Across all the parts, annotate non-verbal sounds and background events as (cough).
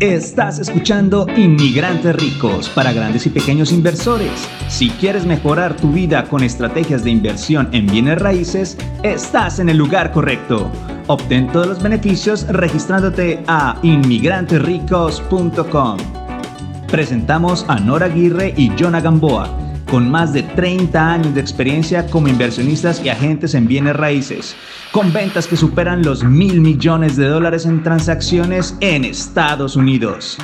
Estás escuchando Inmigrantes Ricos para grandes y pequeños inversores. Si quieres mejorar tu vida con estrategias de inversión en bienes raíces, estás en el lugar correcto. Obtén todos los beneficios registrándote a inmigrantesricos.com. Presentamos a Nora Aguirre y Jonah Gamboa, con más de 30 años de experiencia como inversionistas y agentes en bienes raíces con ventas que superan los mil millones de dólares en transacciones en Estados Unidos.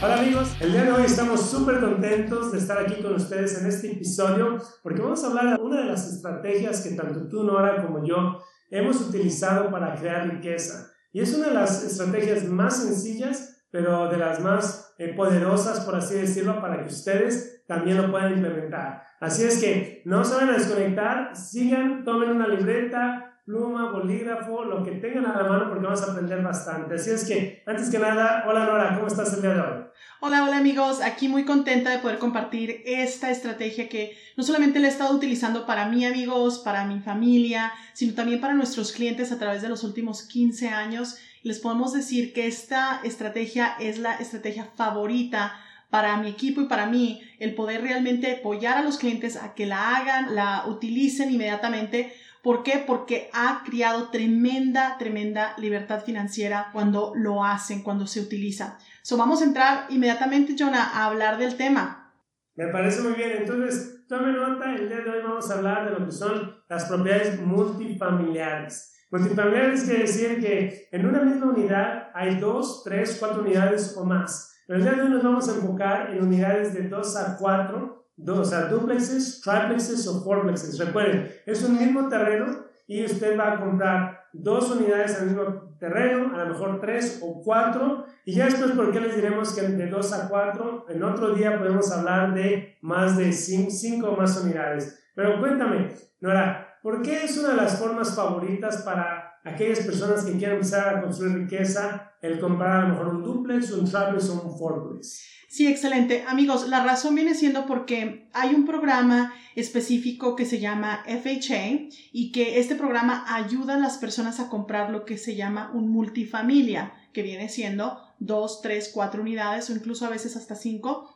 Hola amigos, el día de hoy estamos súper contentos de estar aquí con ustedes en este episodio porque vamos a hablar de una de las estrategias que tanto tú, Nora, como yo hemos utilizado para crear riqueza. Y es una de las estrategias más sencillas pero de las más eh, poderosas, por así decirlo, para que ustedes también lo puedan implementar. Así es que no se van a desconectar, sigan, tomen una libreta, pluma, bolígrafo, lo que tengan a la mano porque vamos a aprender bastante. Así es que, antes que nada, hola Nora, ¿cómo estás el día de hoy? Hola, hola amigos, aquí muy contenta de poder compartir esta estrategia que no solamente la he estado utilizando para mí amigos, para mi familia, sino también para nuestros clientes a través de los últimos 15 años les podemos decir que esta estrategia es la estrategia favorita para mi equipo y para mí, el poder realmente apoyar a los clientes a que la hagan, la utilicen inmediatamente. ¿Por qué? Porque ha creado tremenda, tremenda libertad financiera cuando lo hacen, cuando se utiliza. So, vamos a entrar inmediatamente, Jonah, a hablar del tema. Me parece muy bien. Entonces, tome nota, el día de hoy vamos a hablar de lo que son las propiedades multifamiliares. Multifamiliares quiere decir que en una misma unidad hay dos, tres, cuatro unidades o más. Pero el día de hoy nos vamos a enfocar en unidades de 2 a 4, dos, o sea, duplexes, triplexes o fourplexes. Recuerden, es un mismo terreno y usted va a comprar dos unidades al mismo terreno, a lo mejor tres o cuatro, y ya después, ¿por qué les diremos que de 2 a 4? En otro día podemos hablar de más de 5 o más unidades. Pero cuéntame, Nora, ¿Por qué es una de las formas favoritas para aquellas personas que quieren empezar a construir riqueza el comprar a lo mejor un duplex, un triplex o un fourplex? Sí, excelente. Amigos, la razón viene siendo porque hay un programa específico que se llama FHA y que este programa ayuda a las personas a comprar lo que se llama un multifamilia, que viene siendo dos, tres, cuatro unidades o incluso a veces hasta cinco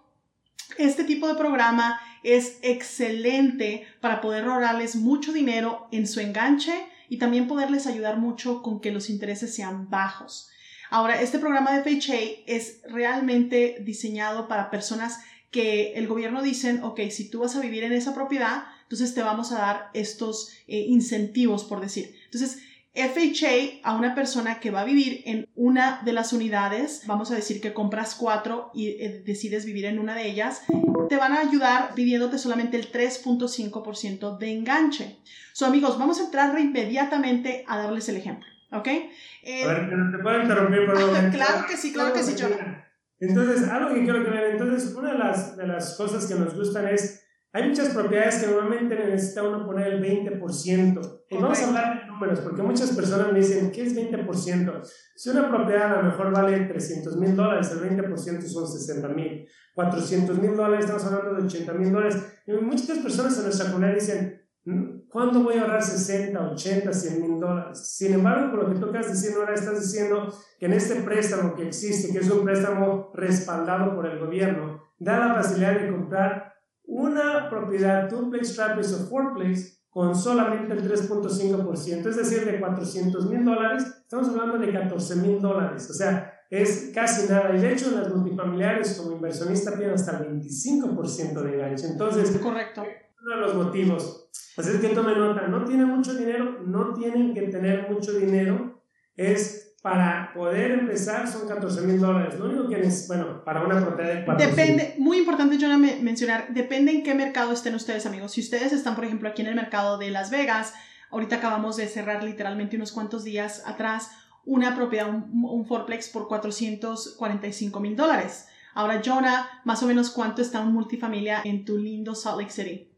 este tipo de programa es excelente para poder ahorrarles mucho dinero en su enganche y también poderles ayudar mucho con que los intereses sean bajos. Ahora, este programa de FHA es realmente diseñado para personas que el gobierno dicen, ok, si tú vas a vivir en esa propiedad, entonces te vamos a dar estos eh, incentivos, por decir. Entonces, FHA a una persona que va a vivir en una de las unidades, vamos a decir que compras cuatro y eh, decides vivir en una de ellas, te van a ayudar pidiéndote solamente el 3.5% de enganche. So amigos, vamos a entrar inmediatamente a darles el ejemplo, ¿ok? Eh, a ver, ¿te puedo interrumpir por un (laughs) Claro que sí, claro que sí. Entonces, algo que quiero que vean, entonces, una de las, de las cosas que nos gustan es hay muchas propiedades que normalmente necesita uno poner el 20%. Y vamos a hablar números, porque muchas personas me dicen, ¿qué es 20%? Si una propiedad a lo mejor vale 300 mil dólares, el 20% son 60 mil. 400 mil dólares, estamos hablando de 80 mil dólares. Y muchas personas en nuestra comunidad dicen, mm, ¿cuándo voy a ahorrar 60, 80, 100 mil dólares? Sin embargo, por lo que tú estás diciendo ahora, estás diciendo que en este préstamo que existe, que es un préstamo respaldado por el gobierno, da la facilidad de comprar una propiedad duplex, triplex o fourplex con solamente el 3.5%, es decir, de 400 mil dólares, estamos hablando de 14 mil dólares, o sea, es casi nada. Y de hecho, las multifamiliares como inversionista tienen hasta el 25% de enganche. Entonces, correcto. Uno de los motivos. Así es que tome nota, no tienen mucho dinero, no tienen que tener mucho dinero, es para poder empezar son 14 mil dólares. Lo único que es, bueno, para una propiedad de 4 Depende, muy importante yo mencionar, depende en qué mercado estén ustedes, amigos. Si ustedes están, por ejemplo, aquí en el mercado de Las Vegas, ahorita acabamos de cerrar literalmente unos cuantos días atrás una propiedad, un, un fourplex por 445 mil dólares. Ahora, Jonah, más o menos cuánto está un multifamilia en tu lindo Salt Lake City.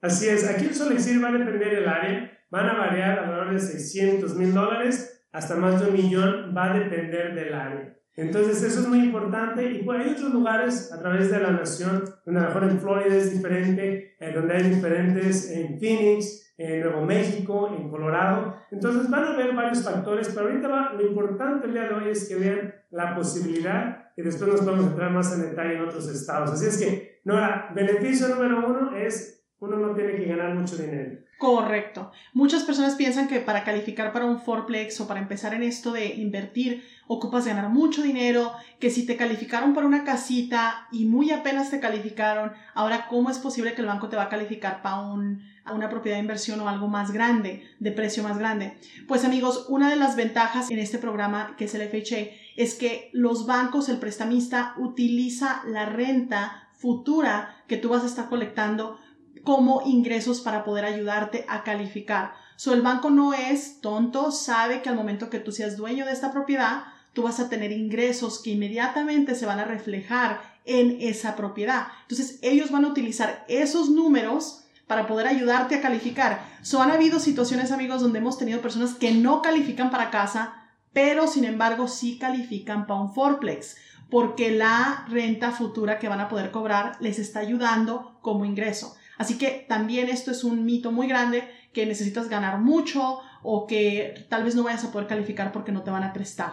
Así es, aquí en Salt Lake City va a depender el área, van a variar alrededor de 600 mil dólares hasta más de un millón va a depender del área. Entonces eso es muy importante y pues, hay otros lugares a través de la nación, donde a lo mejor en Florida es diferente, donde hay diferentes, en Phoenix, en Nuevo México, en Colorado. Entonces van a ver varios factores, pero ahorita lo importante el día de hoy es que vean la posibilidad y después nos podemos entrar más en detalle en otros estados. Así es que, Nora, beneficio número uno es uno no tiene que ganar mucho dinero. Correcto. Muchas personas piensan que para calificar para un fourplex o para empezar en esto de invertir ocupas ganar mucho dinero, que si te calificaron para una casita y muy apenas te calificaron, ahora cómo es posible que el banco te va a calificar para un, una propiedad de inversión o algo más grande, de precio más grande. Pues amigos, una de las ventajas en este programa que es el FHA es que los bancos, el prestamista utiliza la renta futura que tú vas a estar colectando como ingresos para poder ayudarte a calificar. So, el banco no es tonto, sabe que al momento que tú seas dueño de esta propiedad, tú vas a tener ingresos que inmediatamente se van a reflejar en esa propiedad. Entonces, ellos van a utilizar esos números para poder ayudarte a calificar. So, han habido situaciones, amigos, donde hemos tenido personas que no califican para casa, pero sin embargo sí califican para un fourplex, porque la renta futura que van a poder cobrar les está ayudando como ingreso. Así que también esto es un mito muy grande que necesitas ganar mucho o que tal vez no vayas a poder calificar porque no te van a prestar.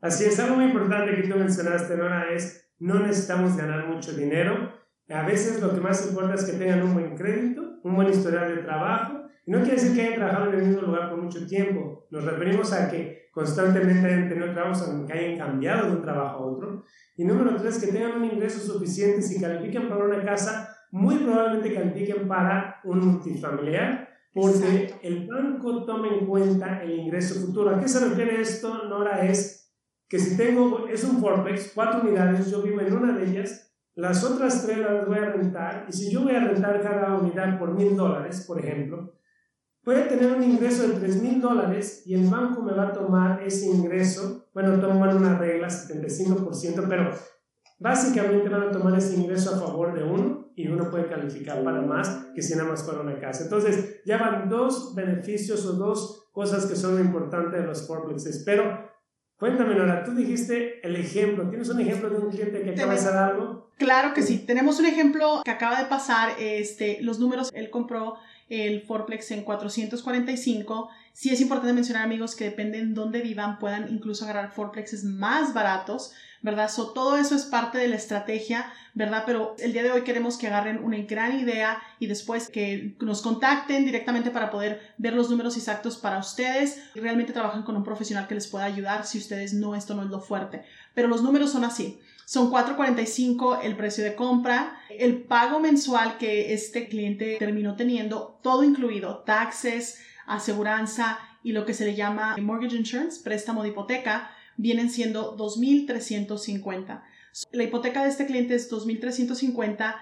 Así es, algo muy importante que tú mencionaste, Nora, es no necesitamos ganar mucho dinero. A veces lo que más importa es que tengan un buen crédito, un buen historial de trabajo. Y no quiere decir que hayan trabajado en el mismo lugar por mucho tiempo. Nos referimos a que constantemente hayan tenido trabajos, que hayan cambiado de un trabajo a otro. Y número tres, que tengan un ingreso suficiente si califican para una casa muy probablemente califiquen para un multifamiliar porque el banco toma en cuenta el ingreso futuro. ¿A qué se refiere esto, Nora? Es que si tengo, es un Forpex, cuatro unidades, yo vivo en una de ellas, las otras tres las voy a rentar, y si yo voy a rentar cada unidad por mil dólares, por ejemplo, a tener un ingreso de tres mil dólares y el banco me va a tomar ese ingreso, bueno, toman una regla, 75%, pero básicamente van a tomar ese ingreso a favor de uno y uno puede calificar para más que si nada más fuera una casa. Entonces, ya van dos beneficios o dos cosas que son importantes de los fourplexes. Pero, cuéntame, Nora, tú dijiste el ejemplo. ¿Tienes un ejemplo de un cliente que acaba de hacer algo? Claro que sí. Tenemos un ejemplo que acaba de pasar. Este, los números, él compró el fourplex en 445. Sí es importante mencionar, amigos, que dependen dónde vivan, puedan incluso agarrar fourplexes más baratos ¿verdad? So, todo eso es parte de la estrategia, ¿verdad? Pero el día de hoy queremos que agarren una gran idea y después que nos contacten directamente para poder ver los números exactos para ustedes realmente trabajan con un profesional que les pueda ayudar si ustedes no, esto no es lo fuerte. Pero los números son así. Son 4.45 el precio de compra, el pago mensual que este cliente terminó teniendo, todo incluido, taxes, aseguranza y lo que se le llama mortgage insurance, préstamo de hipoteca, vienen siendo 2.350. La hipoteca de este cliente es 2.350,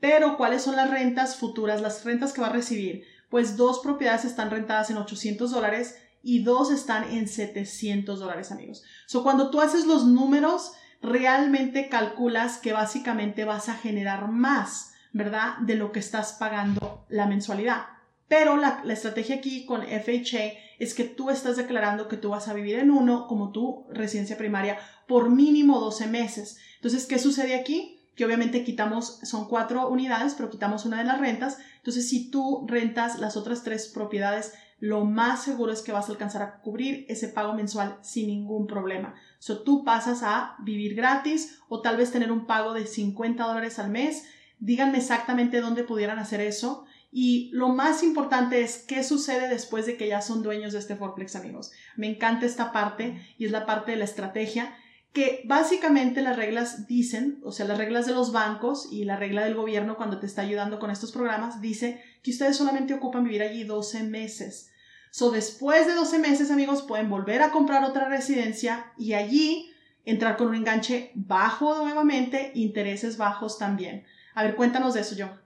pero ¿cuáles son las rentas futuras? Las rentas que va a recibir. Pues dos propiedades están rentadas en 800 dólares y dos están en 700 dólares, amigos. So, cuando tú haces los números, realmente calculas que básicamente vas a generar más, ¿verdad? De lo que estás pagando la mensualidad. Pero la, estrategia aquí con FHA es que tú estás declarando que tú vas a vivir en uno como tu residencia primaria por mínimo 12 meses. Entonces, ¿qué sucede aquí? Que obviamente quitamos, son cuatro unidades, pero quitamos una de las rentas. Entonces, si tú rentas las otras tres propiedades, lo más seguro es que vas a alcanzar a cubrir ese pago mensual sin ningún problema. So, tú pasas a vivir gratis o tal vez tener un pago de 50 dólares al mes. Díganme exactamente dónde pudieran hacer eso. Y lo más importante es qué sucede después de que ya son dueños de este Forplex, amigos. Me encanta esta parte y es la parte de la estrategia que básicamente las reglas dicen, o sea, las reglas de los bancos y la regla del gobierno cuando te está ayudando con estos programas, dice que ustedes solamente ocupan vivir allí 12 meses. So, después de 12 meses, amigos, pueden volver a comprar otra residencia y allí entrar con un enganche bajo nuevamente, intereses bajos también. A ver, cuéntanos de eso, John.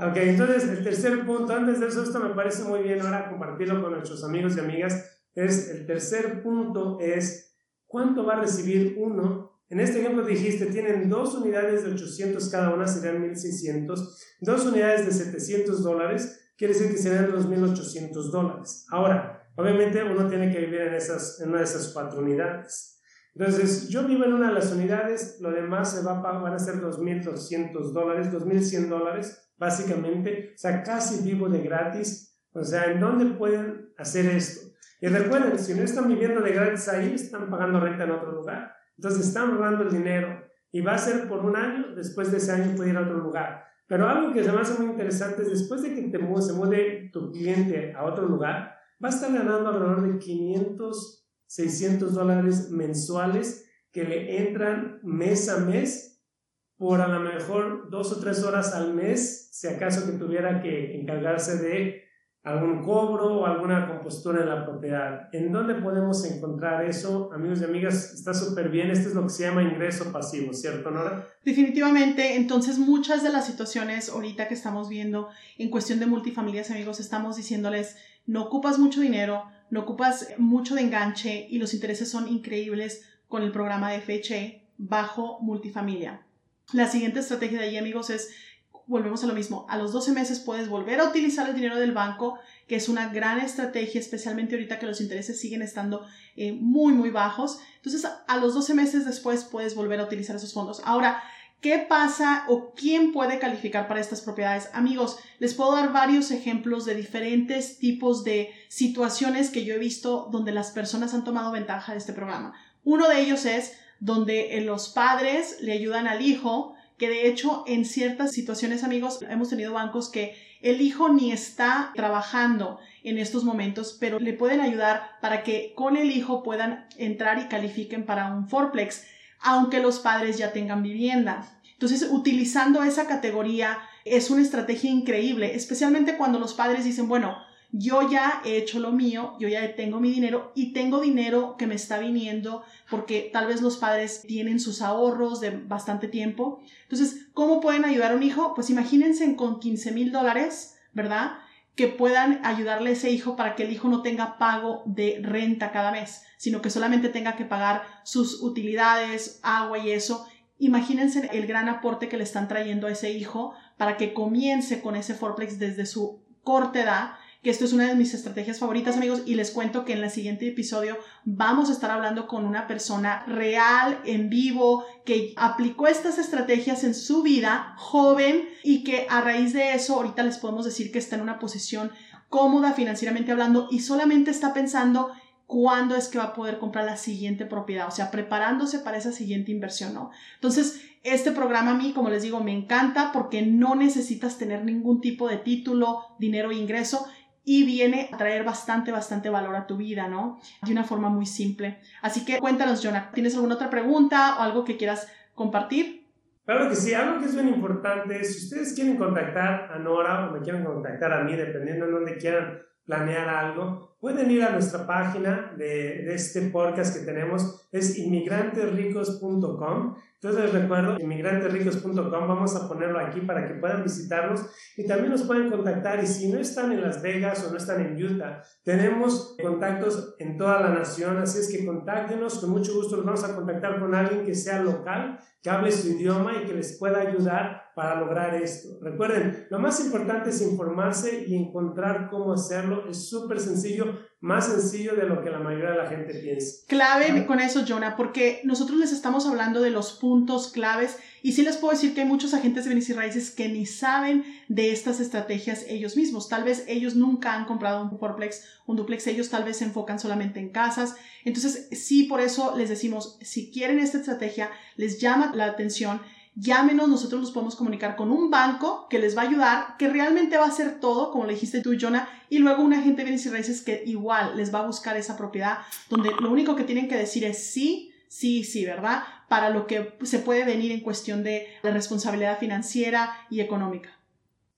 Ok, entonces el tercer punto, antes de eso, esto me parece muy bien ahora compartirlo con nuestros amigos y amigas, es el tercer punto es cuánto va a recibir uno. En este ejemplo dijiste, tienen dos unidades de 800 cada una, serían 1600, dos unidades de 700 dólares, quiere decir que serían 2800 dólares. Ahora, obviamente uno tiene que vivir en, esas, en una de esas cuatro unidades. Entonces, yo vivo en una de las unidades, lo demás se va a, van a ser 2.200 dólares, 2.100 dólares básicamente, o sea, casi vivo de gratis. O sea, ¿en dónde pueden hacer esto? Y recuerden, si no están viviendo de gratis ahí, están pagando renta en otro lugar. Entonces están robando el dinero y va a ser por un año, después de ese año puede ir a otro lugar. Pero algo que se me muy interesante es después de que te se mude tu cliente a otro lugar, va a estar ganando alrededor de 500, 600 dólares mensuales que le entran mes a mes por a lo mejor dos o tres horas al mes, si acaso que tuviera que encargarse de algún cobro o alguna compostura en la propiedad. ¿En dónde podemos encontrar eso? Amigos y amigas, está súper bien. Esto es lo que se llama ingreso pasivo, ¿cierto, Nora? Definitivamente. Entonces, muchas de las situaciones ahorita que estamos viendo en cuestión de multifamilias, amigos, estamos diciéndoles, no ocupas mucho dinero, no ocupas mucho de enganche y los intereses son increíbles con el programa de FHA bajo multifamilia. La siguiente estrategia de ahí, amigos, es volvemos a lo mismo, a los 12 meses puedes volver a utilizar el dinero del banco, que es una gran estrategia, especialmente ahorita que los intereses siguen estando eh, muy, muy bajos. Entonces, a los 12 meses después puedes volver a utilizar esos fondos. Ahora, ¿Qué pasa o quién puede calificar para estas propiedades? Amigos, les puedo dar varios ejemplos de diferentes tipos de situaciones que yo he visto donde las personas han tomado ventaja de este programa. Uno de ellos es donde los padres le ayudan al hijo que de hecho en ciertas situaciones, amigos, hemos tenido bancos que el hijo ni está trabajando en estos momentos, pero le pueden ayudar para que con el hijo puedan entrar y califiquen para un forplex, aunque los padres ya tengan vivienda. Entonces, utilizando esa categoría es una estrategia increíble, especialmente cuando los padres dicen, bueno, yo ya he hecho lo mío, yo ya tengo mi dinero y tengo dinero que me está viniendo porque tal vez los padres tienen sus ahorros de bastante tiempo. Entonces, ¿cómo pueden ayudar a un hijo? Pues imagínense con 15 mil dólares, ¿verdad? Que puedan ayudarle a ese hijo para que el hijo no tenga pago de renta cada mes, sino que solamente tenga que pagar sus utilidades, agua y eso. Imagínense el gran aporte que le están trayendo a ese hijo para que comience con ese forplex desde su corta edad esto es una de mis estrategias favoritas, amigos, y les cuento que en el siguiente episodio vamos a estar hablando con una persona real, en vivo, que aplicó estas estrategias en su vida, joven, y que a raíz de eso ahorita les podemos decir que está en una posición cómoda financieramente hablando y solamente está pensando cuándo es que va a poder comprar la siguiente propiedad, o sea, preparándose para esa siguiente inversión, ¿no? Entonces, este programa a mí, como les digo, me encanta porque no necesitas tener ningún tipo de título, dinero e ingreso y viene a traer bastante, bastante valor a tu vida, ¿no? De una forma muy simple. Así que cuéntanos, Jonah, ¿tienes alguna otra pregunta o algo que quieras compartir? Claro que sí, algo que es bien importante, si ustedes quieren contactar a Nora o me quieren contactar a mí, dependiendo de dónde quieran planear algo, pueden ir a nuestra página de, este podcast que tenemos, es inmigrantesricos.com. Entonces les recuerdo, inmigrantesricos.com, vamos a ponerlo aquí para que puedan visitarnos y también nos pueden contactar. Y si no están en Las Vegas o no están en Utah, tenemos contactos en toda la nación, así es que contáctenos, con mucho gusto los vamos a contactar con alguien que sea local, que hable su idioma y que les pueda ayudar para lograr esto. Recuerden, lo más importante es informarse y encontrar cómo hacerlo. Es súper sencillo, más sencillo de lo que la mayoría de la gente piensa. Clave con eso, Jonah, porque nosotros les estamos hablando de los puntos claves y sí les puedo decir que hay muchos agentes de bienes y raíces que ni saben de estas estrategias ellos mismos. Tal vez ellos nunca han comprado un fourplex, un duplex, ellos tal vez se enfocan solamente en casas. Entonces, sí, por eso les decimos, si quieren esta estrategia, les llama la atención llámenos, nosotros los podemos comunicar con un banco que les va a ayudar, que realmente va a hacer todo, como le dijiste tú, Jonah, y luego un agente de y raíces que igual les va a buscar esa propiedad, donde lo único que tienen que decir es sí, sí, sí, ¿verdad? Para lo que se puede venir en cuestión de, de responsabilidad financiera y económica.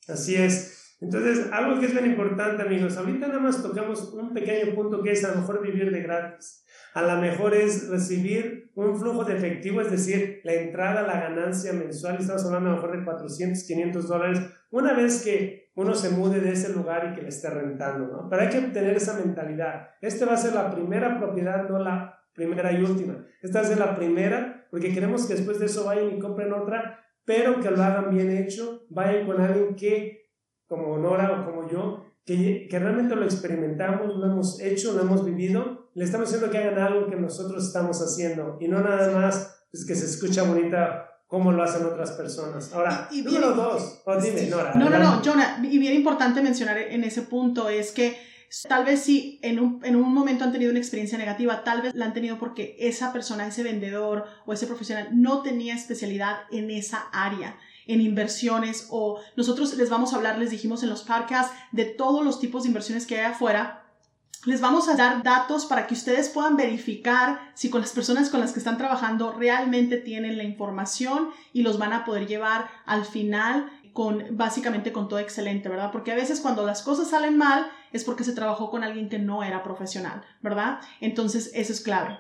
Así es. Entonces, algo que es bien importante, amigos, ahorita nada más tocamos un pequeño punto que es a lo mejor vivir de gratis. A lo mejor es recibir un flujo de efectivo, es decir, la entrada, la ganancia mensual, estamos hablando a lo mejor de 400, 500 dólares, una vez que uno se mude de ese lugar y que le esté rentando, ¿no? Pero hay que tener esa mentalidad. Esta va a ser la primera propiedad, no la primera y última. Esta ser la primera, porque queremos que después de eso vayan y compren otra, pero que lo hagan bien hecho, vayan con alguien que, como Nora o como yo, que, que realmente lo experimentamos, lo hemos hecho, lo hemos vivido le estamos diciendo que hagan algo que nosotros estamos haciendo y no nada más pues, que se escucha bonita como lo hacen otras personas. Ahora, y, número dos, oh, dime, Nora. No, no, no, Jonah, y bien importante mencionar en ese punto es que tal vez si en un, en un momento han tenido una experiencia negativa, tal vez la han tenido porque esa persona, ese vendedor o ese profesional no tenía especialidad en esa área en inversiones o nosotros les vamos a hablar, les dijimos en los podcasts, de todos los tipos de inversiones que hay afuera les vamos a dar datos para que ustedes puedan verificar si con las personas con las que están trabajando realmente tienen la información y los van a poder llevar al final con básicamente con todo excelente, ¿verdad? Porque a veces cuando las cosas salen mal es porque se trabajó con alguien que no era profesional, ¿verdad? Entonces, eso es clave.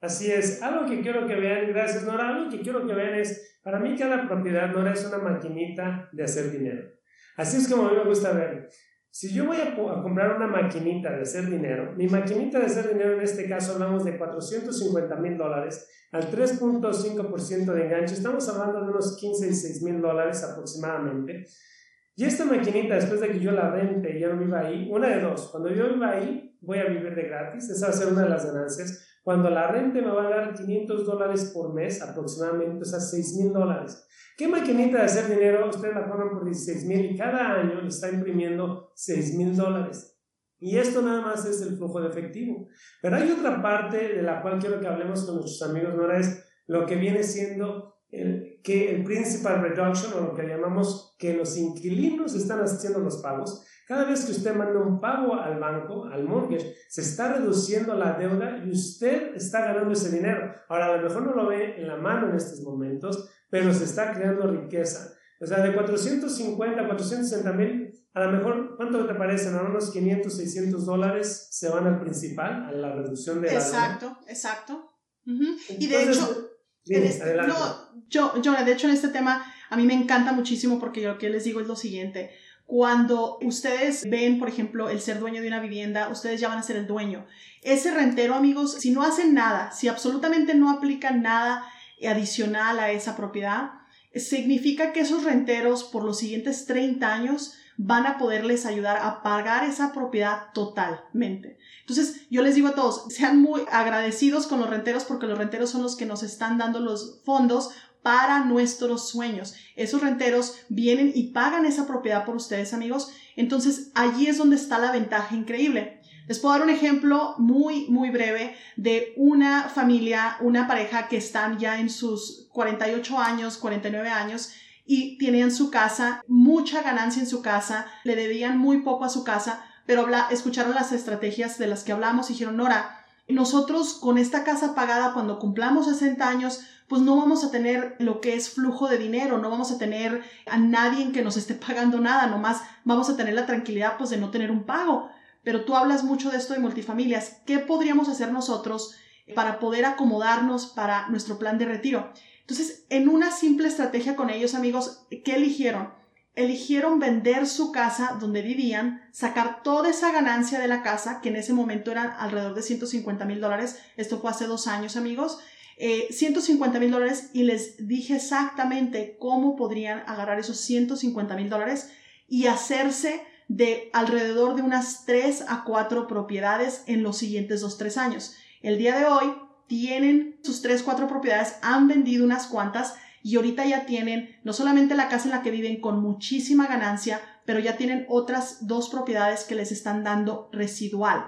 Así es. Algo que quiero que vean, gracias Nora, algo que quiero que vean es, para mí cada propiedad, Nora, es una maquinita de hacer dinero. Así es como a mí me gusta ver. Si yo voy a, comprar una maquinita de hacer dinero, mi maquinita de hacer dinero en este caso hablamos de 450 mil dólares al 3.5% de enganche, estamos hablando de unos 15 y 6 mil dólares aproximadamente. Y esta maquinita, después de que yo la rente y ya no viva ahí, una de dos, cuando yo viva ahí, voy a vivir de gratis, esa va a ser una de las ganancias. Cuando la rente me va a dar 500 dólares por mes aproximadamente, o sea, 6 mil dólares. ¿Qué maquinita de hacer dinero ustedes la ponen por 16 mil y cada año le está imprimiendo 6 mil dólares? Y esto nada más es el flujo de efectivo. Pero hay otra parte de la cual quiero que hablemos con nuestros amigos, Nora, es lo que viene siendo el, que el principal reduction o lo que llamamos que los inquilinos están haciendo los pagos. Cada vez que usted manda un pago al banco, al mortgage, se está reduciendo la deuda y usted está ganando ese dinero. Ahora, a lo mejor no lo ve en la mano en estos momentos, pero se está creando riqueza. O sea, de 450 a 460 mil, a lo mejor, ¿cuánto te parece? ¿No? Unos 500, 600 dólares se van al principal, a la reducción de la Exacto, exacto. y de hecho, este, no, yo, yo, de hecho, en este tema, a mí me encanta muchísimo porque lo que les digo es lo siguiente. Cuando ustedes ven, por ejemplo, el ser dueño de una vivienda, ustedes ya van a ser el dueño. Ese rentero, amigos, si no hacen nada, si absolutamente no aplican nada adicional a esa propiedad, significa que esos renteros por los siguientes 30 años van a poderles ayudar a pagar esa propiedad totalmente. Entonces, yo les digo a todos, sean muy agradecidos con los renteros porque los renteros son los que nos están dando los fondos para nuestros sueños. Esos renteros vienen y pagan esa propiedad por ustedes, amigos. Entonces, allí es donde está la ventaja increíble. Les puedo dar un ejemplo muy, muy breve de una familia, una pareja que están ya en sus 48 años, 49 años y tenían su casa, mucha ganancia en su casa, le debían muy poco a su casa, pero escucharon las estrategias de las que hablamos y dijeron, Nora, nosotros con esta casa pagada cuando cumplamos 60 años, pues no vamos a tener lo que es flujo de dinero, no vamos a tener a nadie que nos esté pagando nada, nomás vamos a tener la tranquilidad pues de no tener un pago pero tú hablas mucho de esto de multifamilias. ¿Qué podríamos hacer nosotros para poder acomodarnos para nuestro plan de retiro? Entonces, en una simple estrategia con ellos, amigos, ¿qué eligieron? Eligieron vender su casa donde vivían, sacar toda esa ganancia de la casa, que en ese momento eran alrededor de 150 mil dólares. Esto fue hace dos años, amigos. 150 eh, mil dólares y les dije exactamente cómo podrían agarrar esos 150 mil dólares y hacerse de alrededor de unas 3 a 4 propiedades en los siguientes 2-3 años. El día de hoy tienen sus 3, 4 propiedades, han vendido unas cuantas y ahorita ya tienen no solamente la casa en la que viven con muchísima ganancia, pero ya tienen otras dos propiedades que les están dando residual.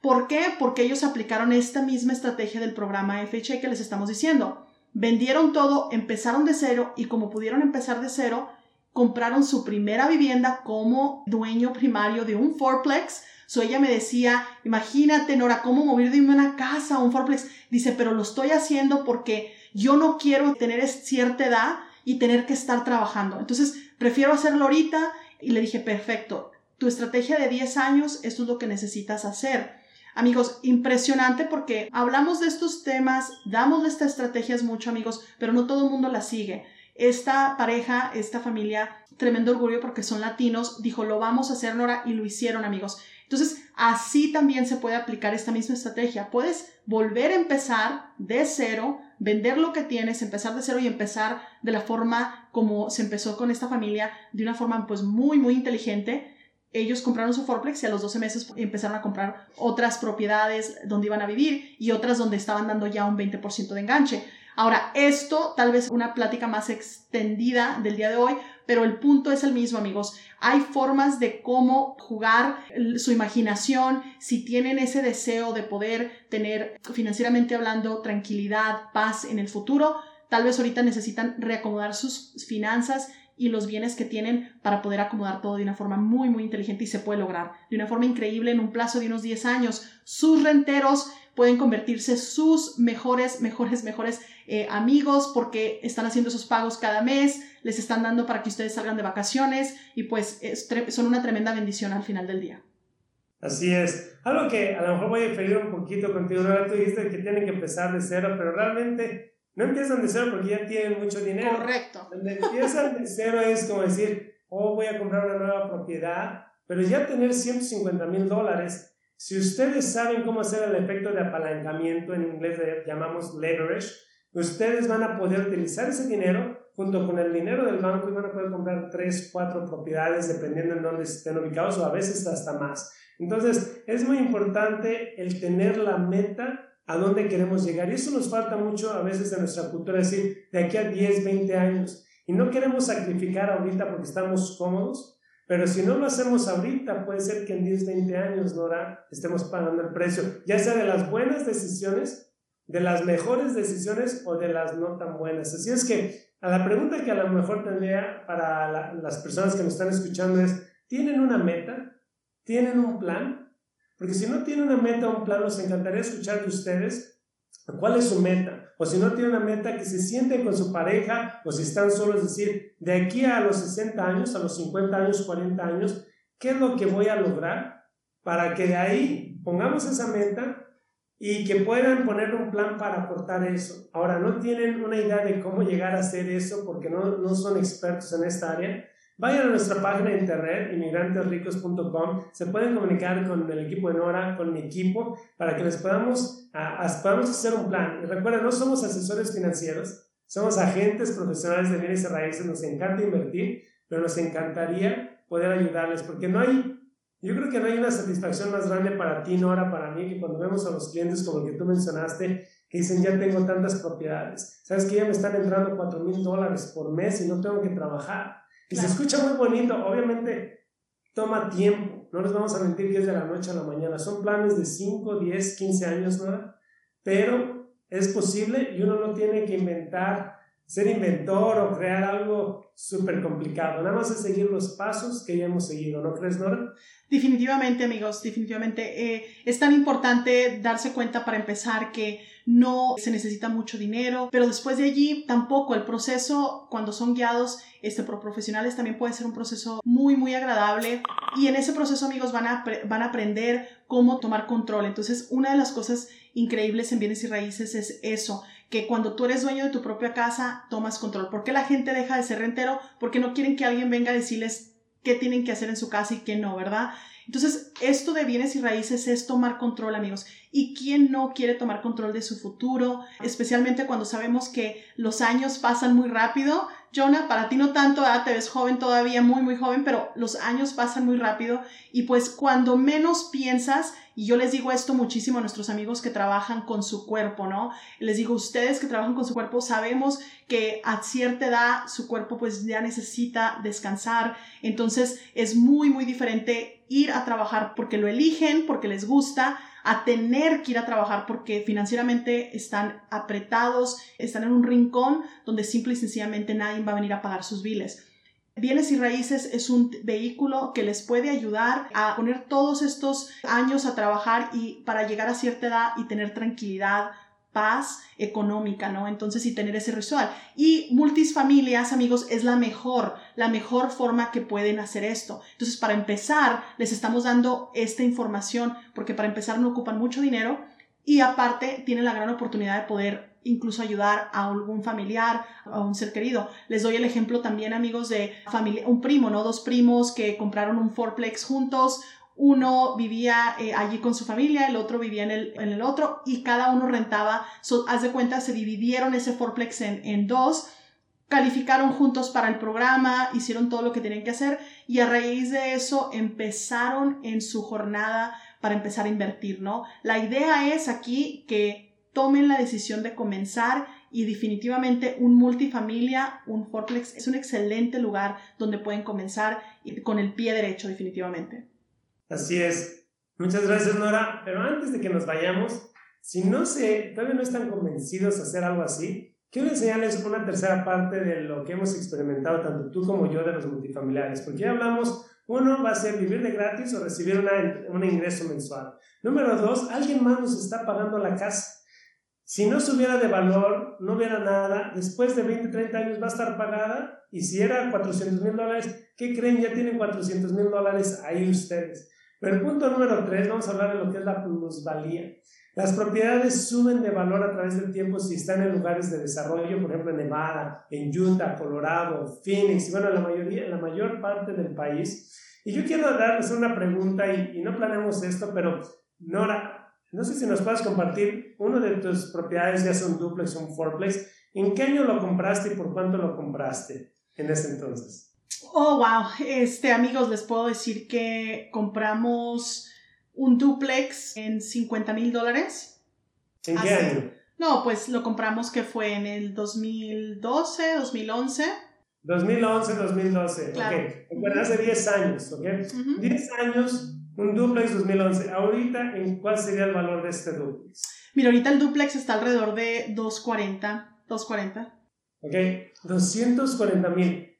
¿Por qué? Porque ellos aplicaron esta misma estrategia del programa FHA que les estamos diciendo. Vendieron todo, empezaron de cero y como pudieron empezar de cero, compraron su primera vivienda como dueño primario de un fourplex. So ella me decía, imagínate, Nora, cómo mover de una casa a un fourplex. Dice, pero lo estoy haciendo porque yo no quiero tener cierta edad y tener que estar trabajando. Entonces, prefiero hacerlo ahorita. Y le dije, perfecto, tu estrategia de 10 años, esto es lo que necesitas hacer. Amigos, impresionante porque hablamos de estos temas, damos estas estrategias mucho, amigos, pero no todo el mundo las sigue. Esta pareja, esta familia, tremendo orgullo porque son latinos, dijo, lo vamos a hacer, Nora, y lo hicieron, amigos. Entonces, así también se puede aplicar esta misma estrategia. Puedes volver a empezar de cero, vender lo que tienes, empezar de cero y empezar de la forma como se empezó con esta familia, de una forma pues muy, muy inteligente. Ellos compraron su Forplex y a los 12 meses empezaron a comprar otras propiedades donde iban a vivir y otras donde estaban dando ya un 20% de enganche. Ahora, esto tal vez una plática más extendida del día de hoy, pero el punto es el mismo, amigos. Hay formas de cómo jugar su imaginación, si tienen ese deseo de poder tener financieramente hablando tranquilidad, paz en el futuro, tal vez ahorita necesitan reacomodar sus finanzas y los bienes que tienen para poder acomodar todo de una forma muy, muy inteligente y se puede lograr de una forma increíble en un plazo de unos 10 años. Sus renteros pueden convertirse sus mejores, mejores, mejores eh, amigos porque están haciendo esos pagos cada mes, les están dando para que ustedes salgan de vacaciones y pues son una tremenda bendición al final del día. Así es. Algo que a lo mejor voy a diferir un poquito contigo, ¿no? tú dijiste que tienen que empezar de cero, pero realmente no empiezan de cero porque ya tienen mucho dinero. Correcto. Donde empiezan de cero es como decir, oh, voy a comprar una nueva propiedad, pero ya tener 150 mil dólares si ustedes saben cómo hacer el efecto de apalancamiento, en inglés llamamos leverage, ustedes van a poder utilizar ese dinero junto con el dinero del banco y van a poder comprar tres, cuatro propiedades dependiendo en dónde estén ubicados o a veces hasta más. Entonces, es muy importante el tener la meta a dónde queremos llegar. Y eso nos falta mucho a veces en nuestra cultura, decir, de aquí a 10, 20 años. Y no queremos sacrificar ahorita porque estamos cómodos, pero si no lo hacemos ahorita, puede ser que en 10, 20 años, Nora, estemos pagando el precio, ya sea de las buenas decisiones, de las mejores decisiones o de las no tan buenas. Así es que a la pregunta que a lo mejor tendría para las personas que nos están escuchando es, ¿tienen una meta? ¿Tienen un plan? Porque si no tienen una meta o un plan, nos encantaría escuchar de ustedes cuál es su meta o si no tiene una meta, que se sienten con su pareja, o si están solos, es decir, de aquí a los 60 años, a los 50 años, 40 años, ¿qué es lo que voy a lograr? Para que de ahí pongamos esa meta y que puedan poner un plan para aportar eso. Ahora, no tienen una idea de cómo llegar a hacer eso porque no, no son expertos en esta área. Vayan a nuestra página de internet, inmigrantesricos.com. Se pueden comunicar con el equipo de Nora, con mi equipo, para que les podamos, podamos hacer un plan. Recuerden, no somos asesores financieros, somos agentes profesionales de bienes y raíces. Nos encanta invertir, pero nos encantaría poder ayudarles, porque no hay, yo creo que no hay una satisfacción más grande para ti, Nora, para mí, que cuando vemos a los clientes como el que tú mencionaste, que dicen, ya tengo tantas propiedades. Sabes que ya me están entrando 4 mil dólares por mes y no tengo que trabajar y se escucha muy bonito, obviamente toma tiempo, no les vamos a mentir que es de la noche a la mañana, son planes de 5, 10, 15 años, ¿no? Pero es posible y uno no tiene que inventar, ser inventor o crear algo súper complicado, nada más es seguir los pasos que ya hemos seguido, ¿no crees, Nora? Definitivamente, amigos, definitivamente. Eh, es tan importante darse cuenta para empezar que no se necesita mucho dinero, pero después de allí tampoco el proceso cuando son guiados este, por profesionales también puede ser un proceso muy, muy agradable y en ese proceso amigos van a, van a aprender cómo tomar control. Entonces, una de las cosas increíbles en bienes y raíces es eso, que cuando tú eres dueño de tu propia casa, tomas control. ¿Por qué la gente deja de ser rentero? Porque no quieren que alguien venga a decirles qué tienen que hacer en su casa y qué no, ¿verdad? Entonces, esto de bienes y raíces es tomar control, amigos. ¿Y quién no quiere tomar control de su futuro? Especialmente cuando sabemos que los años pasan muy rápido. Jonah, para ti no tanto, te ves joven todavía, muy, muy joven, pero los años pasan muy rápido y pues cuando menos piensas, y yo les digo esto muchísimo a nuestros amigos que trabajan con su cuerpo, ¿no? Les digo, ustedes que trabajan con su cuerpo, sabemos que a cierta edad su cuerpo pues ya necesita descansar, entonces es muy, muy diferente ir a trabajar porque lo eligen, porque les gusta, a tener que ir a trabajar porque financieramente están apretados, están en un rincón donde simple y sencillamente nadie va a venir a pagar sus biles. Bienes y raíces es un vehículo que les puede ayudar a poner todos estos años a trabajar y para llegar a cierta edad y tener tranquilidad, paz económica, ¿no? Entonces, y tener ese ritual. Y multifamilias, amigos, es la mejor, la mejor forma que pueden hacer esto. Entonces, para empezar, les estamos dando esta información, porque para empezar no ocupan mucho dinero y aparte tienen la gran oportunidad de poder incluso ayudar a algún familiar, a un ser querido. Les doy el ejemplo también, amigos, de familia, un primo, ¿no? Dos primos que compraron un fourplex juntos, uno vivía eh, allí con su familia, el otro vivía en el, en el otro y cada uno rentaba, haz de cuenta, se dividieron ese fourplex en, en dos, calificaron juntos para el programa, hicieron todo lo que tenían que hacer y a raíz de eso empezaron en su jornada para empezar a invertir, ¿no? La idea es aquí que tomen la decisión de comenzar y definitivamente un multifamilia, un forplex es un excelente lugar donde pueden comenzar con el pie derecho definitivamente. Así es. Muchas gracias Nora, pero antes de que nos vayamos, si no se, todavía no están convencidos de hacer algo así, quiero enseñarles una tercera parte de lo que hemos experimentado tanto tú como yo de los multifamiliares, porque ya hablamos, uno va a ser vivir de gratis o recibir una, un ingreso mensual. Número dos, alguien más nos está pagando la casa. Si no subiera de valor, no hubiera nada, después de 20, 30 años va a estar pagada y si era 400 mil dólares, ¿qué creen? Ya tienen 400 mil dólares ahí ustedes. Pero el punto número 3, vamos a hablar de lo que es la plusvalía. Las propiedades suben de valor a través del tiempo si están en lugares de desarrollo, por ejemplo en Nevada, en Utah, Colorado, Phoenix, y bueno, la mayoría, la mayor parte del país. Y yo quiero darles una pregunta y, y no planeamos esto, pero Nora, no sé si nos puedes compartir uno de tus propiedades, ya sea un duplex o un fourplex. ¿En qué año lo compraste y por cuánto lo compraste en ese entonces? Oh, wow. Este, amigos, les puedo decir que compramos un duplex en 50 mil dólares. ¿En qué año? No, pues lo compramos que fue en el 2012, 2011. 2011, 2012, claro. ok. hace 10 años, ok. 10 años un duplex 2011. Ahorita, ¿en cuál sería el valor de este duplex? Mira, ahorita el duplex está alrededor de 240. 240. Ok, 240 mil.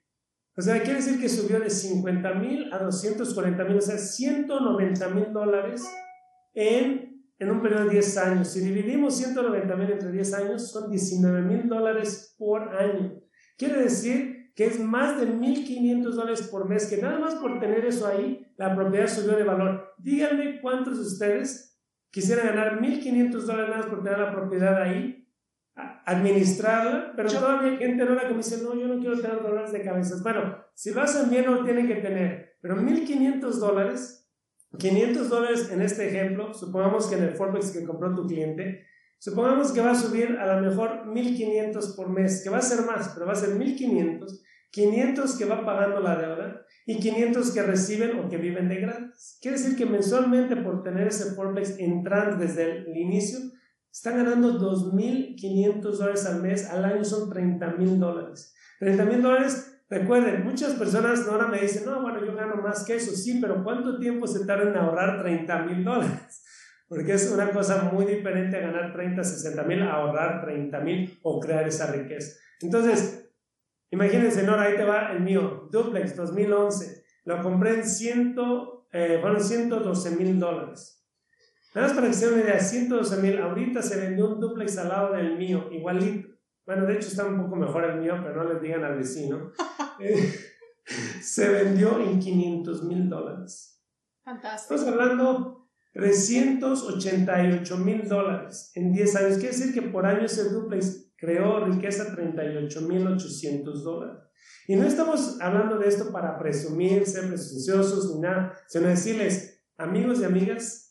O sea, quiere decir que subió de 50 mil a 240 mil, o sea, 190 mil dólares en, en un periodo de 10 años. Si dividimos 190 mil entre 10 años, son 19 mil dólares por año. Quiere decir que es más de 1.500 dólares por mes, que nada más por tener eso ahí, la propiedad subió de valor. Díganme cuántos de ustedes quisieran ganar 1.500 dólares nada más por tener la propiedad ahí, administrarla, pero todavía hay gente ahora que me dice, no, yo no quiero tener dolores de cabeza. Bueno, si lo hacen bien, no lo tienen que tener, pero 1.500 dólares, 500 dólares en este ejemplo, supongamos que en el Forex que compró tu cliente, Supongamos que va a subir a lo mejor 1500 por mes, que va a ser más, pero va a ser 1500, 500 que va pagando la deuda y 500 que reciben o que viven de gratis. Quiere decir que mensualmente por tener ese Forex entrando desde el inicio, están ganando 2.500 dólares al mes, al año son 30.000 dólares. 30.000 dólares, recuerden, muchas personas ahora me dicen, no, bueno, yo gano más que eso, sí, pero ¿cuánto tiempo se tarda en ahorrar 30.000 dólares? (laughs) Porque es una cosa muy diferente a ganar 30, 60 mil, ahorrar 30 mil o crear esa riqueza. Entonces, imagínense, Nora, ahí te va el mío, Duplex 2011. Lo compré en 100, eh, bueno, 112 mil dólares. Nada más para que se den una idea, 112 mil. Ahorita se vendió un duplex al lado del mío, igualito. Bueno, de hecho está un poco mejor el mío, pero no les digan al vecino. (laughs) Eh, se vendió en 500 mil dólares. Fantástico. Estamos hablando 388 mil dólares en 10 años. Quiere decir que por año ese duplex creó riqueza 38 mil 800 dólares. Y no estamos hablando de esto para presumir, ser presunciosos ni nada, sino decirles, amigos y amigas,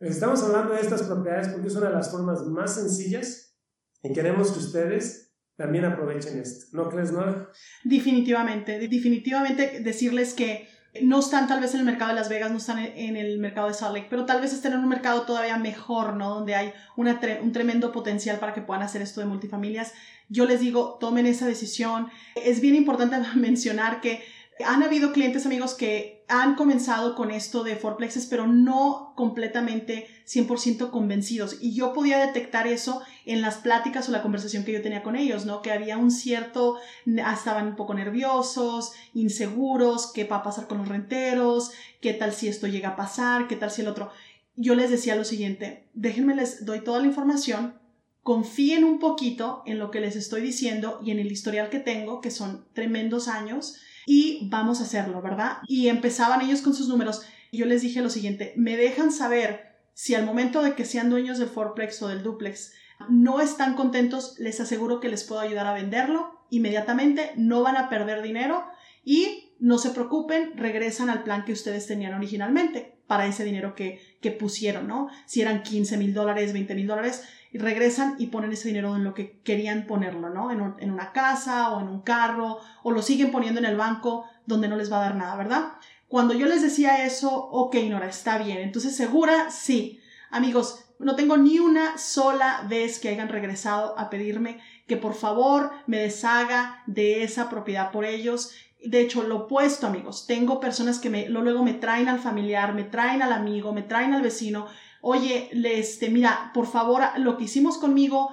estamos hablando de estas propiedades porque es una de las formas más sencillas y queremos que ustedes también aprovechen esto. ¿No crees, Nora? Definitivamente, definitivamente decirles que no están tal vez en el mercado de Las Vegas, no están en el mercado de Salt Lake, pero tal vez estén en un mercado todavía mejor, ¿no? Donde hay una un tremendo potencial para que puedan hacer esto de multifamilias. Yo les digo, tomen esa decisión. Es bien importante (laughs) mencionar que han habido clientes amigos que han comenzado con esto de forplexes, pero no completamente 100% convencidos. Y yo podía detectar eso en las pláticas o la conversación que yo tenía con ellos, ¿no? Que había un cierto, estaban un poco nerviosos, inseguros, qué va a pasar con los renteros, qué tal si esto llega a pasar, qué tal si el otro. Yo les decía lo siguiente, déjenme les doy toda la información, confíen un poquito en lo que les estoy diciendo y en el historial que tengo, que son tremendos años y vamos a hacerlo, ¿verdad? Y empezaban ellos con sus números. Yo les dije lo siguiente, me dejan saber si al momento de que sean dueños del fourplex o del duplex no están contentos, les aseguro que les puedo ayudar a venderlo inmediatamente, no van a perder dinero y no se preocupen, regresan al plan que ustedes tenían originalmente para ese dinero que, que pusieron, ¿no? Si eran 15 mil dólares, 20 mil dólares, y regresan y ponen ese dinero en lo que querían ponerlo, ¿no? En, en, una casa o en un carro o lo siguen poniendo en el banco donde no les va a dar nada, ¿verdad? Cuando yo les decía eso, ok, Nora, está bien, entonces segura, sí. Amigos, no tengo ni una sola vez que hayan regresado a pedirme que por favor me deshaga de esa propiedad por ellos. De hecho, lo opuesto, amigos. Tengo personas que me, luego me traen al familiar, me traen al amigo, me traen al vecino. Oye, este, mira, por favor, lo que hicimos conmigo,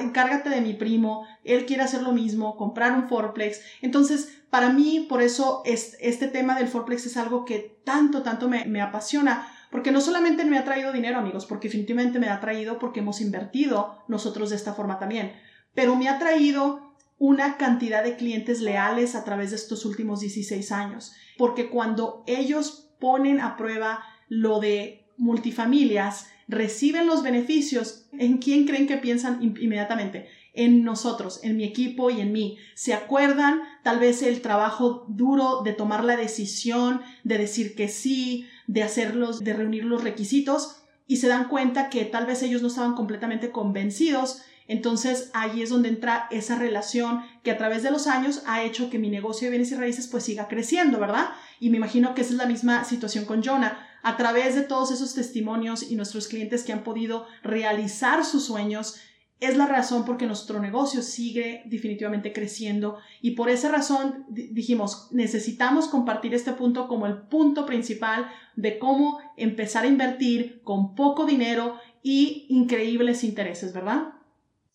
encárgate de mi primo, él quiere hacer lo mismo, comprar un Forplex. Entonces, para mí, por eso este tema del Forplex es algo que tanto, tanto me, me apasiona, porque no solamente me ha traído dinero, amigos, porque definitivamente me ha traído porque hemos invertido nosotros de esta forma también, pero me ha traído una cantidad de clientes leales a través de estos últimos 16 años, porque cuando ellos ponen a prueba lo de multifamilias, reciben los beneficios, ¿en quién creen que piensan inmediatamente? En nosotros, en mi equipo y en mí. ¿Se acuerdan tal vez el trabajo duro de tomar la decisión, de decir que sí, de hacerlos, de reunir los requisitos y se dan cuenta que tal vez ellos no estaban completamente convencidos. Entonces ahí es donde entra esa relación que a través de los años ha hecho que mi negocio de bienes y raíces pues siga creciendo, ¿verdad? Y me imagino que esa es la misma situación con Jonah. A través de todos esos testimonios y nuestros clientes que han podido realizar sus sueños, es la razón por que nuestro negocio sigue definitivamente creciendo y por esa razón dijimos, necesitamos compartir este punto como el punto principal de cómo empezar a invertir con poco dinero y increíbles intereses, ¿verdad?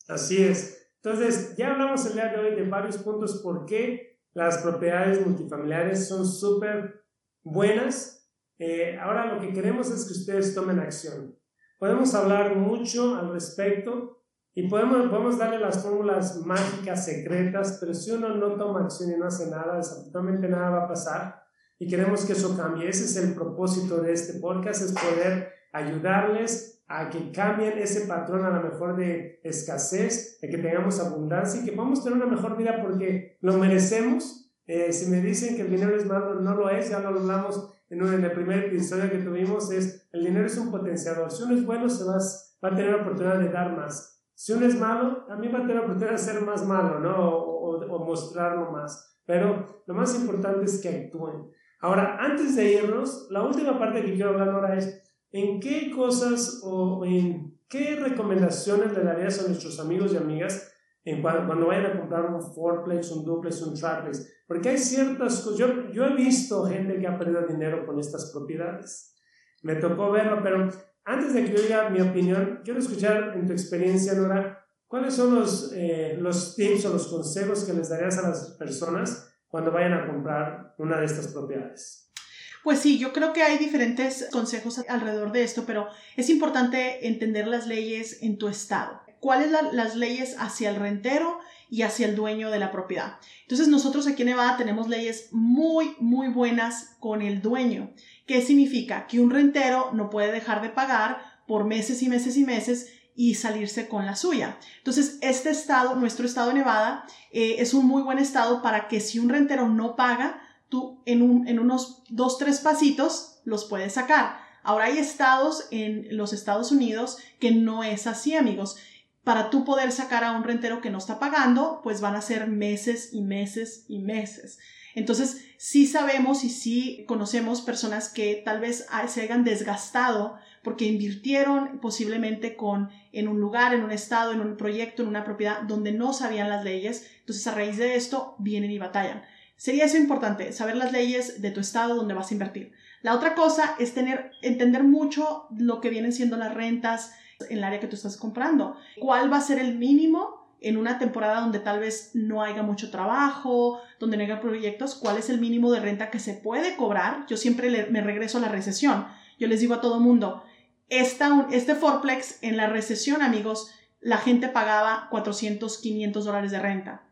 Así es. Entonces, ya hablamos el día de hoy de varios puntos por qué las propiedades multifamiliares son súper buenas. Eh, ahora lo que queremos es que ustedes tomen acción. Podemos hablar mucho al respecto, y podemos, podemos darle las fórmulas mágicas, secretas, pero si uno no toma acción y no hace nada, absolutamente nada va a pasar. Y queremos que eso cambie. Ese es el propósito de este podcast, es poder ayudarles a que cambien ese patrón a lo mejor de escasez, de que tengamos abundancia y que podamos tener una mejor vida porque lo merecemos. Eh, si me dicen que el dinero es malo, no lo es, ya lo hablamos en, en el primer episodio que tuvimos, es el dinero es un potenciador. Si uno es bueno, se va, va a tener la oportunidad de dar más. Si uno es malo, también va a tener la oportunidad de ser más malo, ¿no? O, mostrarlo más. Pero lo más importante es que actúen. Ahora, antes de irnos, la última parte que quiero hablar ahora es en qué cosas o en qué recomendaciones le darías a nuestros amigos y amigas en cuando, cuando vayan a comprar un fourplex, un duplex, un triplex. Porque hay ciertas cosas, yo, yo he visto gente que ha perdido dinero con estas propiedades. Me tocó verlo, pero antes de que yo diga mi opinión, quiero escuchar en tu experiencia, Nora, cuáles son los, eh, los tips o los consejos que les darías a las personas cuando vayan a comprar una de estas propiedades. Pues sí, yo creo que hay diferentes consejos alrededor de esto, pero es importante entender las leyes en tu estado. ¿Cuáles son las leyes hacia el rentero y hacia el dueño de la propiedad? Entonces nosotros aquí en Nevada tenemos leyes muy, muy buenas con el dueño. ¿Qué significa? Que un rentero no puede dejar de pagar por meses y meses y meses y salirse con la suya. Entonces, este estado, nuestro estado de Nevada, eh, es un muy buen estado para que si un rentero no paga, tú en, un, en unos dos, tres pasitos los puedes sacar. Ahora hay estados en los Estados Unidos que no es así, amigos. Para tú poder sacar a un rentero que no está pagando, pues van a ser meses y meses y meses. Entonces, sí sabemos y sí conocemos personas que tal vez se hayan desgastado porque invirtieron posiblemente con en un lugar, en un estado, en un proyecto, en una propiedad donde no sabían las leyes. Entonces, a raíz de esto, vienen y batallan. Sería eso importante, saber las leyes de tu estado donde vas a invertir. La otra cosa es tener, entender mucho lo que vienen siendo las rentas en el área que tú estás comprando. ¿Cuál va a ser el mínimo en una temporada donde tal vez no haya mucho trabajo, donde no haya proyectos, cuál es el mínimo de renta que se puede cobrar. Yo siempre me regreso a la recesión. Yo les digo a todo mundo, esta, este Forplex en la recesión, amigos, la gente pagaba 400, 500 dólares de renta.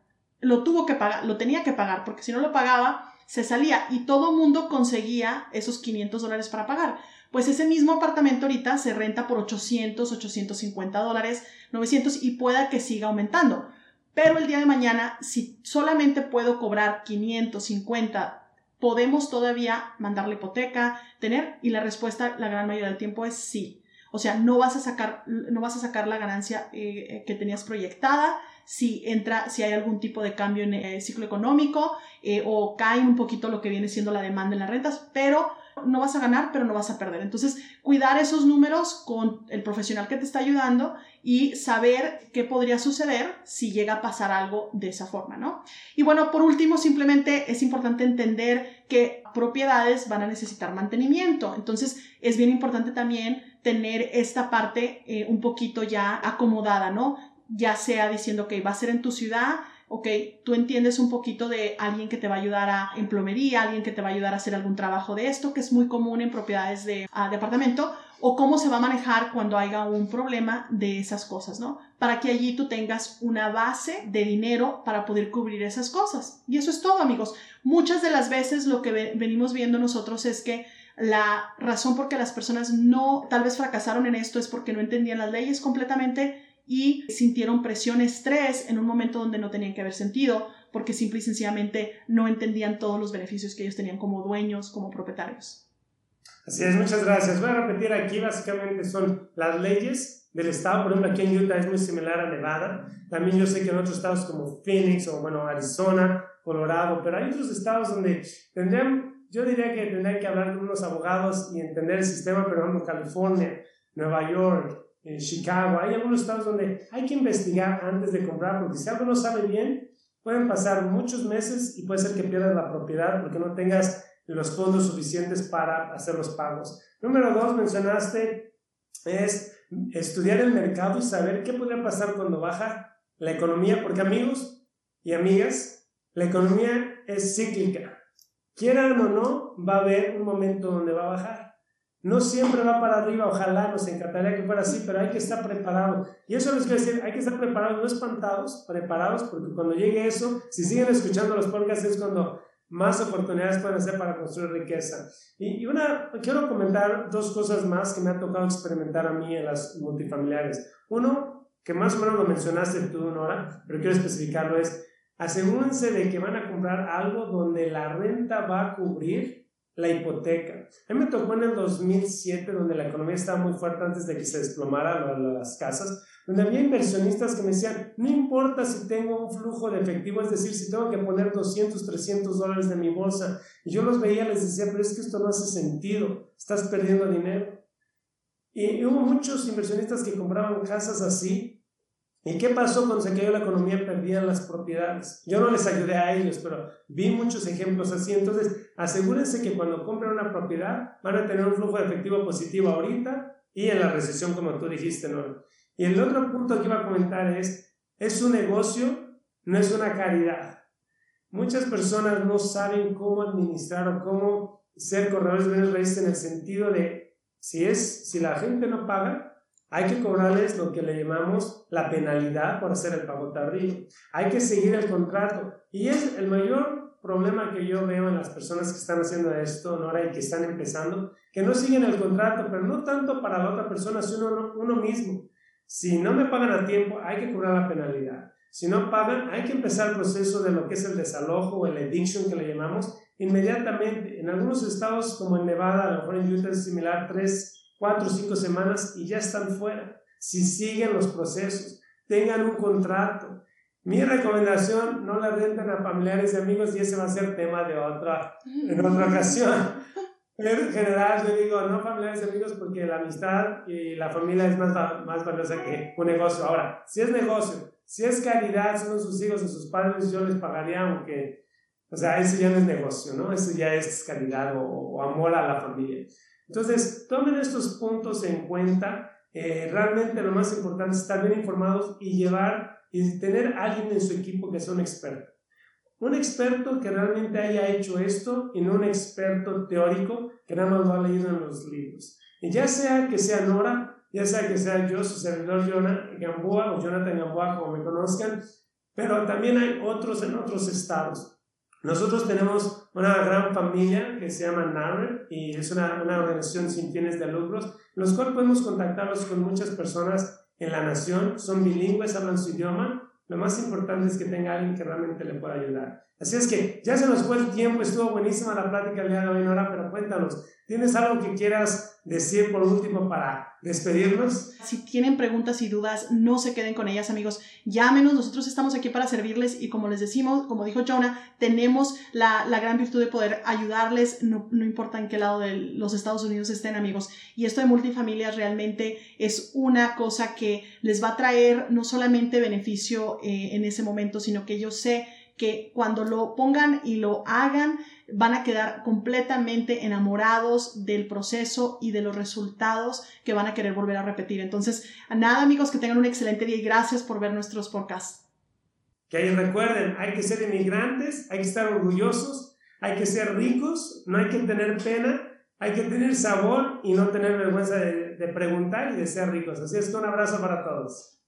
Lo tuvo que pagar, lo tenía que pagar, porque si no lo pagaba, se salía y todo mundo conseguía esos 500 dólares para pagar pues ese mismo apartamento ahorita se renta por 800, 850 dólares, 900 y pueda que siga aumentando. Pero el día de mañana, si solamente puedo cobrar 550, ¿podemos todavía mandar la hipoteca, tener? Y la respuesta la gran mayoría del tiempo es sí. O sea, no vas a sacar, no vas a sacar la ganancia eh, que tenías proyectada si entra, si hay algún tipo de cambio en el ciclo económico eh, o cae un poquito lo que viene siendo la demanda en las rentas, pero no vas a ganar, pero no vas a perder. Entonces, cuidar esos números con el profesional que te está ayudando y saber qué podría suceder si llega a pasar algo de esa forma, ¿no? Y bueno, por último, simplemente es importante entender que propiedades van a necesitar mantenimiento. Entonces, es bien importante también tener esta parte eh, un poquito ya acomodada, ¿no? Ya sea diciendo que va a ser en tu ciudad, ok, tú entiendes un poquito de alguien que te va a ayudar a, en plomería, alguien que te va a ayudar a hacer algún trabajo de esto, que es muy común en propiedades de, uh, de apartamento, o cómo se va a manejar cuando haya un problema de esas cosas, ¿no? Para que allí tú tengas una base de dinero para poder cubrir esas cosas. Y eso es todo, amigos. Muchas de las veces lo que venimos viendo nosotros es que la razón por que las personas no tal vez fracasaron en esto es porque no entendían las leyes completamente y sintieron presión, estrés en un momento donde no tenían que haber sentido, porque simple y sencillamente no entendían todos los beneficios que ellos tenían como dueños, como propietarios. Así es, muchas gracias. Voy a repetir aquí, básicamente son las leyes del estado, por ejemplo, aquí en Utah es muy similar a Nevada, también yo sé que en otros estados como Phoenix o bueno, Arizona, Colorado, pero hay otros estados donde tendrían, yo diría que tendrían que hablar con unos abogados y entender el sistema, pero ejemplo, California, Nueva York, en Chicago, hay algunos estados donde hay que investigar antes de comprar, porque si algo no sabe bien, pueden pasar muchos meses y puede ser que pierdas la propiedad porque no tengas los fondos suficientes para hacer los pagos. Número dos, mencionaste, es estudiar el mercado y saber qué podría pasar cuando baja la economía, porque amigos y amigas, la economía es cíclica. Quieran o no, va a haber un momento donde va a bajar. No siempre va para arriba, ojalá nos encantaría que fuera así, pero hay que estar preparados. Y eso les quiero decir, hay que estar preparados, no espantados, preparados, porque cuando llegue eso, si siguen escuchando los podcasts es cuando más oportunidades pueden hacer para construir riqueza. Y, una, quiero comentar dos cosas más que me ha tocado experimentar a mí en las multifamiliares. Uno, que más o menos lo mencionaste tú, Nora, pero quiero especificarlo, es asegúrense de que van a comprar algo donde la renta va a cubrir la hipoteca. A mí me tocó en el 2007, donde la economía estaba muy fuerte antes de que se desplomaran las casas, donde había inversionistas que me decían, no importa si tengo un flujo de efectivo, es decir, si tengo que poner 200, 300 dólares de mi bolsa. Y yo los veía, les decía, pero es que esto no hace sentido, estás perdiendo dinero. Y hubo muchos inversionistas que compraban casas así ¿Y qué pasó cuando se cayó la economía? Perdían las propiedades. Yo no les ayudé a ellos, pero vi muchos ejemplos así. Entonces, asegúrense que cuando compren una propiedad van a tener un flujo de efectivo positivo ahorita y en la recesión, como tú dijiste, ¿no? Y el otro punto que iba a comentar es, es un negocio, no es una caridad. Muchas personas no saben cómo administrar o cómo ser corredores de bienes raíces en el sentido de, si, es, si la gente no paga, hay que cobrarles lo que le llamamos la penalidad por hacer el pago tardío. Hay que seguir el contrato. Y es el mayor problema que yo veo en las personas que están haciendo esto, Nora, y que están empezando, que no siguen el contrato, pero no tanto para la otra persona, sino uno mismo. Si no me pagan a tiempo, hay que cobrar la penalidad. Si no pagan, hay que empezar el proceso de lo que es el desalojo o el eviction que le llamamos inmediatamente. En algunos estados, como en Nevada, a lo mejor en Utah es similar, tres cuatro o cinco semanas y ya están fuera. Si siguen los procesos, tengan un contrato. Mi recomendación, no la renten a familiares y amigos y ese va a ser tema de otra, en otra ocasión. Pero en general yo digo, no familiares y amigos porque la amistad y la familia es más, más valiosa que un negocio. Ahora, si es negocio, si es caridad, son sus hijos o sus padres, yo les pagaría aunque, o sea, eso ya no es negocio, ¿no? Eso ya es caridad o, o amor a la familia. Entonces, tomen estos puntos en cuenta. Eh, realmente lo más importante es estar bien informados y llevar y tener a alguien en su equipo que sea un experto. Un experto que realmente haya hecho esto y no un experto teórico que nada más lo ha leído en los libros. Y ya sea que sea Nora, ya sea que sea yo, su servidor Jonathan Gamboa o Jonathan Gamboa, como me conozcan, pero también hay otros en otros estados. Nosotros tenemos una gran familia que se llama NARRE y es una, una organización sin fines de lucros, los cuales podemos contactarlos con muchas personas en la nación, son bilingües, hablan su idioma. Lo más importante es que tenga alguien que realmente le pueda ayudar. Así es que ya se nos fue el tiempo, estuvo buenísima la plática el día de hoy, Nora, pero cuéntanos, ¿Tienes algo que quieras decir por último para despedirnos? Si tienen preguntas y dudas, no se queden con ellas, amigos. Llámenos, nosotros estamos aquí para servirles y como les decimos, como dijo Jonah, tenemos la, la gran virtud de poder ayudarles, no, importa en qué lado de los Estados Unidos estén, amigos. Y esto de multifamilias realmente es una cosa que les va a traer no solamente beneficio eh, en ese momento, sino que yo sé que cuando lo pongan y lo hagan, van a quedar completamente enamorados del proceso y de los resultados que van a querer volver a repetir. Entonces, nada amigos, que tengan un excelente día y gracias por ver nuestros podcasts. Que ahí recuerden, hay que ser inmigrantes, hay que estar orgullosos, hay que ser ricos, no hay que tener pena, hay que tener sabor y no tener vergüenza de, de preguntar y de ser ricos. Así es que un abrazo para todos.